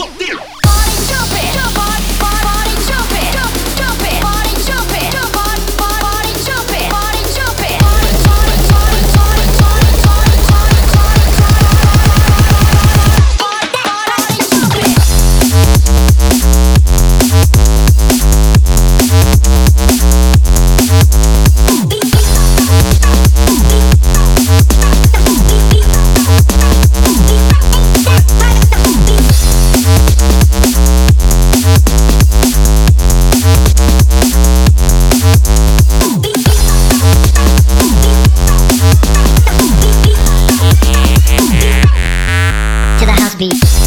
Fuck them! Beat.